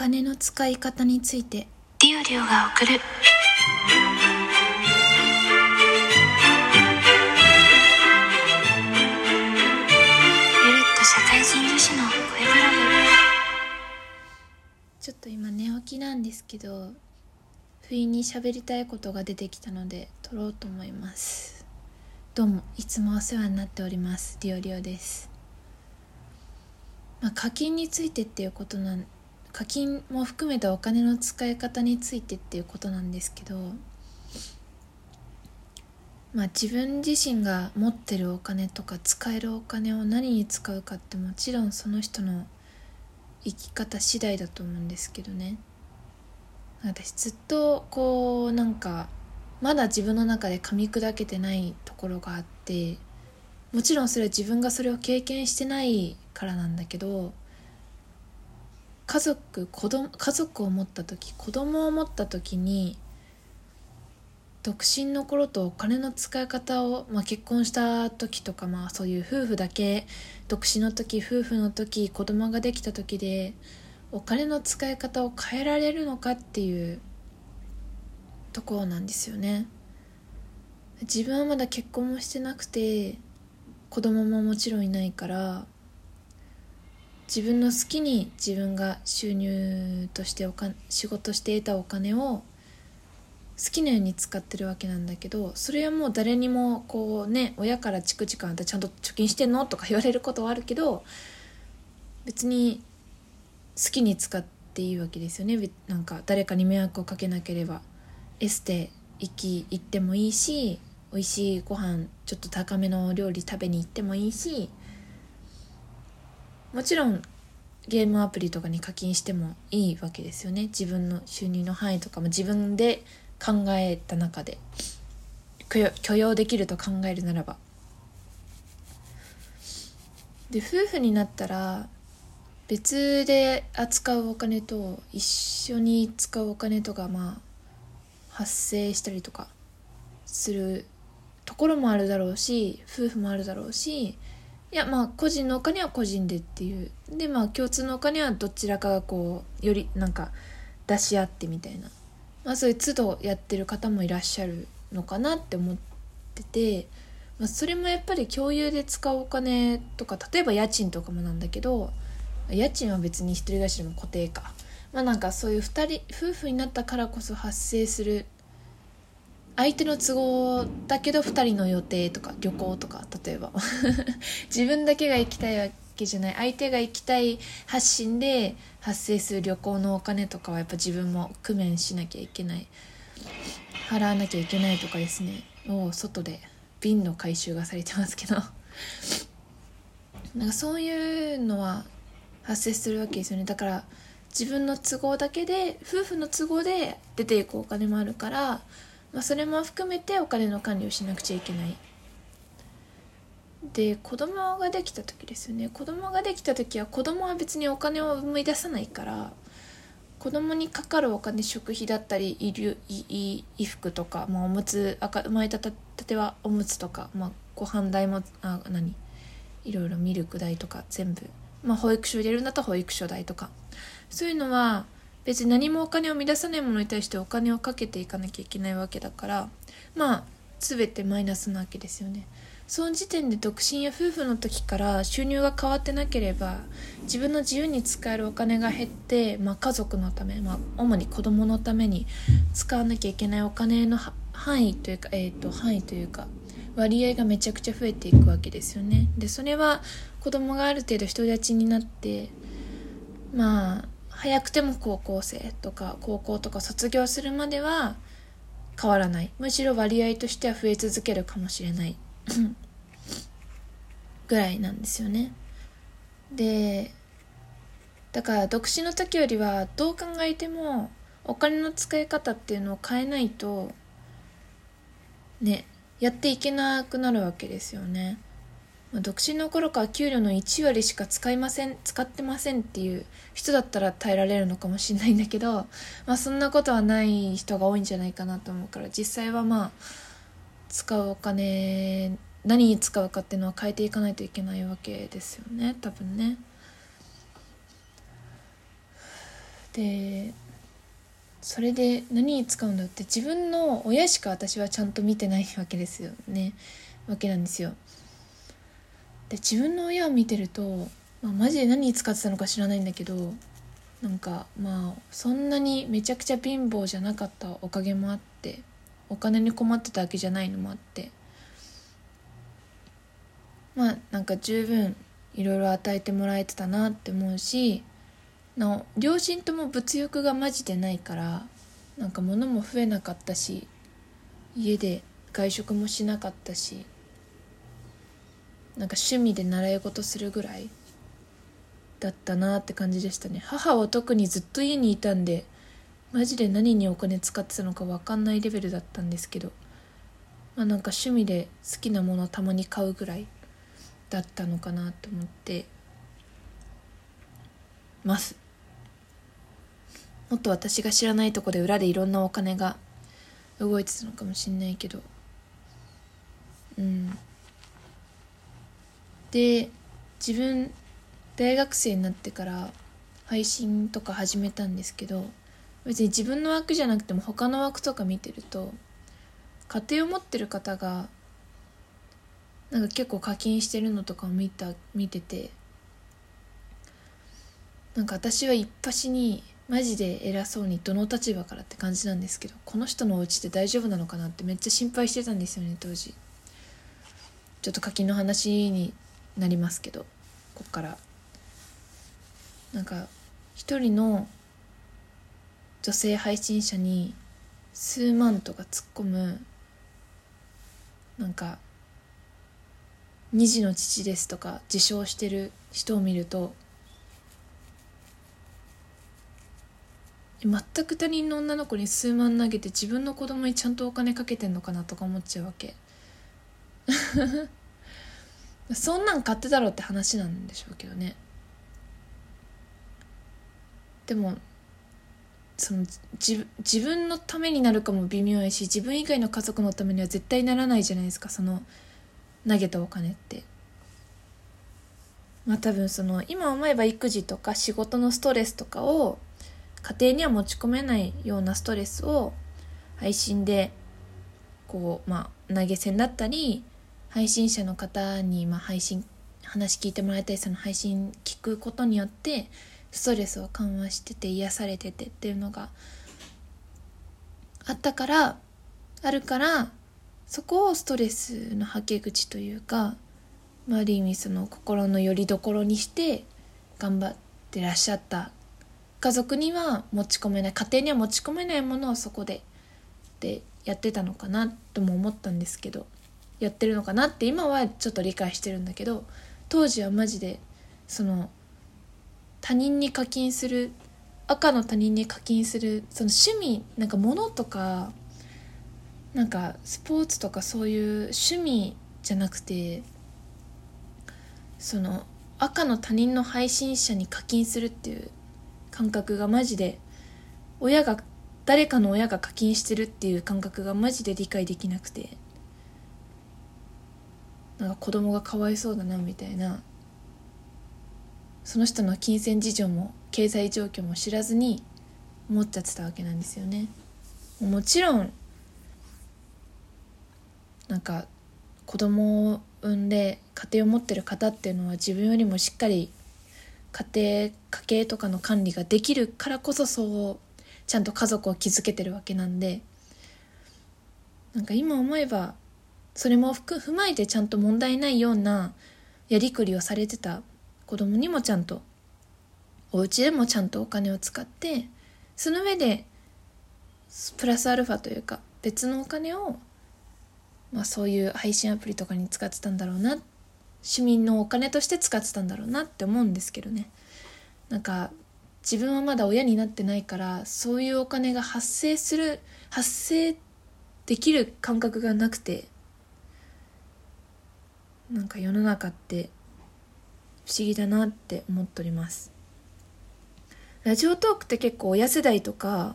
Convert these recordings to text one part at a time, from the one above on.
金の使い方について。リュウリュウが送る。ゆるっと社会人女子の声ブロちょっと今寝起きなんですけど不意に喋りたいことが出てきたので撮ろうと思います。どうもいつもお世話になっております。リオリオです。まあ課金についてっていうことなん課金も含めたお金の使い方についてっていうことなんですけどまあ自分自身が持ってるお金とか使えるお金を何に使うかってもちろんその人の生き方次第だと思うんですけどね。私ずっとこうなんかまだ自分の中で噛み砕けてないところがあってもちろんそれは自分がそれを経験してないからなんだけど家族子供家族を持った時子供を持った時に独身の頃とお金の使い方を、まあ、結婚した時とか、まあ、そういう夫婦だけ独身の時夫婦の時子供ができた時でお金の使い方を変えられるのかっていうところなんですよね。自分はまだ結婚もしてなくて子供ももちろんいないから自分の好きに自分が収入としておか仕事して得たお金を好きなように使ってるわけなんだけどそれはもう誰にもこうね親からチクチクあんたちゃんと貯金してんのとか言われることはあるけど別に好きに使っていいわけですよね。べなんか誰かに迷惑をかけなければエステ行き行ってもいいし美味しいご飯ちょっと高めの料理食べに行ってもいいしもちろんゲームアプリとかに課金してもいいわけですよね。自分の収入の範囲とかも自分で考えた中で。許容できると考えるならば。で夫婦になったら別で扱うお金と一緒に使うお金とかまあ発生したりとかするところもあるだろうし夫婦もあるだろうしいやまあ個人のお金は個人でっていう。でまあ共通のお金はどちらかがこうよりなんか出し合ってみたいな。まあそういう都度やってる方もいらっしゃるのかなって思ってて、まあ、それもやっぱり共有で使うお金とか例えば家賃とかもなんだけど家賃は別に一人暮らしでも固定か。まあなんかそういう2人夫婦になったからこそ発生する相手の都合だけど2人の予定とか旅行とか例えば。自分だけが行きたいわけじゃない。相手が行きたい発信で発生する旅行のお金とかはやっぱ自分も工面しなきゃいけない。払わなきゃいけないとかですね。を外で瓶の回収がされてますけど。なんかそういうのは発生するわけですよね。だから自分の都合だけで夫婦の都合で出ていくお金もあるからまあ、それも含めてお金の管理をしなくちゃいけない。で子供ができた時ですよね。子供ができた時は子供は別にお金を生み出さないから子供にかかるお金食費だったり衣衣衣服とか、まあ、おむつ赤生まれたたてはおむつとか、まあ、ご飯代もあ何？いろいろミルク代とか全部、まあ、保育所入れるんだったら保育所代とか。そういうのは別に何もお金を生み出さないものに対してお金をかけていかなきゃいけないわけだからまあ全てマイナスなわけですよね。その時点で独身や夫婦の時から収入が変わってなければ自分の自由に使えるお金が減って、まあ、家族のため、まあ、主に子供のために使わなきゃいけないお金の範囲というか、えー、と範囲というか割合がめちゃくちゃ増えていくわけですよね。でそれは子供がある程度独り立ちになってまあ早くても高校生とか高校とか卒業するまでは変わらない。むしろ割合としては増え続けるかもしれない。ぐらいなんですよね。でだから独身の時よりはどう考えてもお金の使い方っていうのを変えないとねやっていけなくなるわけですよね。まあ、独身の頃から給料の1割しか使いません使ってませんっていう人だったら耐えられるのかもしれないんだけど、まあ、そんなことはない人が多いんじゃないかなと思うから実際はまあ使うお金何に使うかっていうのは変えていかないといけないわけですよね多分ね。でそれで何に使うんだって自分の親しか私はちゃんと見てないわけですよねわけなんですよで自分の親を見てると、まあ、マジで何に使ってたのか知らないんだけどなんかまあそんなにめちゃくちゃ貧乏じゃなかったおかげもあってお金に困ってたわけじゃないのもあってまあなんか十分いろいろ与えてもらえてたなって思うしの両親とも物欲がマジでないからなんか物も増えなかったし家で外食もしなかったしなんか趣味で習い事するぐらいだったなって感じでしたね。母は特にずっと家にいたんでマジで何にお金使ってたのか分かんないレベルだったんですけどまあなんか趣味で好きなものをたまに買うぐらいだったのかなと思ってます。もっと私が知らないとこで裏でいろんなお金が動いてたのかもしんないけどうん。で自分大学生になってから配信とか始めたんですけど別に自分の枠じゃなくても他の枠とか見てると家庭を持ってる方がなんか結構課金してるのとかを見た見ててなんか私は一発にマジで偉そうにどの立場からって感じなんですけどこの人のお家って大丈夫なのかなってめっちゃ心配してたんですよね当時。ちょっと課金の話になりますけどこっから。なんか一人の女性配信者に数万とか突っ込むなんか2児の父ですとか自称してる人を見ると全く他人の女の子に数万投げて自分の子供にちゃんとお金かけてんのかなとか思っちゃうわけ。そんなん買ってたろって話なんでしょうけどね。でもその自自分のためになるかも微妙やし自分以外の家族のためには絶対ならないじゃないですかその投げたお金って。まあ多分その今思えば育児とか仕事のストレスとかを家庭には持ち込めないようなストレスを配信でこうまあ投げ銭だったり配信者の方にま配信話聞いてもらいたいその配信聞くことによってストレスを緩和してて癒されててっていうのがあったからあるからそこをストレスのはけ口というか、まあ、ある意味その心の拠り所にして頑張ってらっしゃった。家族には持ち込めない家庭には持ち込めないものをそこででやってたのかなとも思ったんですけど。やってるのかなって今はちょっと理解してるんだけど当時はマジでその他人に課金する赤の他人に課金するその趣味なんか物とかなんかスポーツとかそういう趣味じゃなくてその赤の他人の配信者に課金するっていう感覚がマジで親が誰かの親が課金してるっていう感覚がマジで理解できなくて。なんか子供がかわいそうだなみたいな。その人の金銭事情も経済状況も知らずに思っちゃってたわけなんですよね。もちろんなんか子供を産んで家庭を持ってる方っていうのは自分よりもしっかり家庭家計とかの管理ができるからこそそうちゃんと家族を築けてるわけなんでなんか今思えばそれも踏まえてちゃんと問題ないようなやりくりをされてた子供にもちゃんとお家でもちゃんとお金を使ってその上でプラスアルファというか別のお金をまあ、そういう配信アプリとかに使ってたんだろうな市民のお金として使ってたんだろうなって思うんですけどね。なんか自分はまだ親になってないからそういうお金が発生する発生できる感覚がなくてなんか世の中って不思議だなって思っております。ラジオトークって結構親世代とか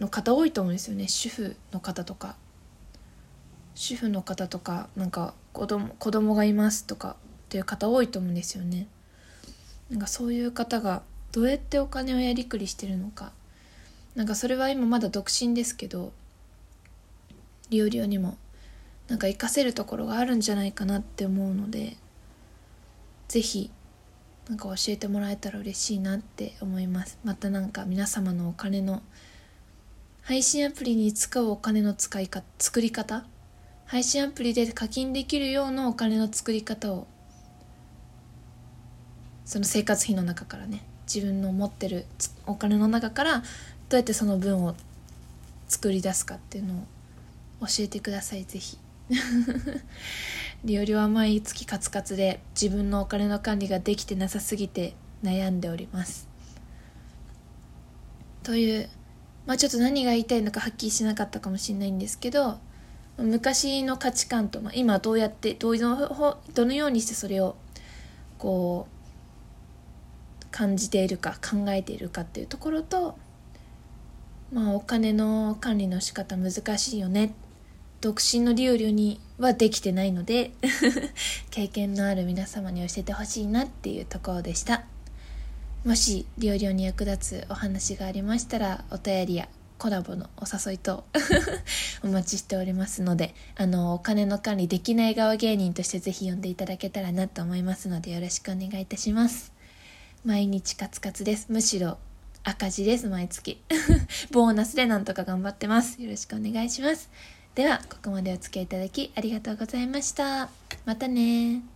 の方多いと思うんですよね。主婦の方とか。主婦の方とかなんか子供子供がいますとかっていう方多いと思うんですよね。なんかそういう方がどうやってお金をやりくりしてるのか。なんかそれは今まだ独身ですけどリオリオにもなんか活かせるところがあるんじゃないかなって思うので是非なんか教えてもらえたら嬉しいなって思います。またなんか皆様のお金の配信アプリに使うお金の使い方作り方？配信アプリで課金できるようなお金の作り方をその生活費の中からね自分の持ってるお金の中からどうやってその分を作り出すかっていうのを教えてください。ぜひ。リオリは毎月カツカツで自分のお金の管理ができてなさすぎて悩んでおります。というまあちょっと何が言いたいのかはっきりしなかったかもしれないんですけど昔の価値観と、まあ、今どうやってどうのどのようにしてそれをこう感じているか考えているかっていうところとまあお金の管理の仕方難しいよね独身のリオリオにはできてないので 経験のある皆様に教えてほしいなっていうところでした。もしリオリオに役立つお話がありましたらお便りやコラボのお誘いと お待ちしておりますのであのお金の管理できない側芸人としてぜひ呼んでいただけたらなと思いますのでよろしくお願いいたします。毎日カツカツです。むしろ赤字です。毎月。ボーナスでなんとか頑張ってます。よろしくお願いします。ではここまでお付き合いいただきありがとうございました。またね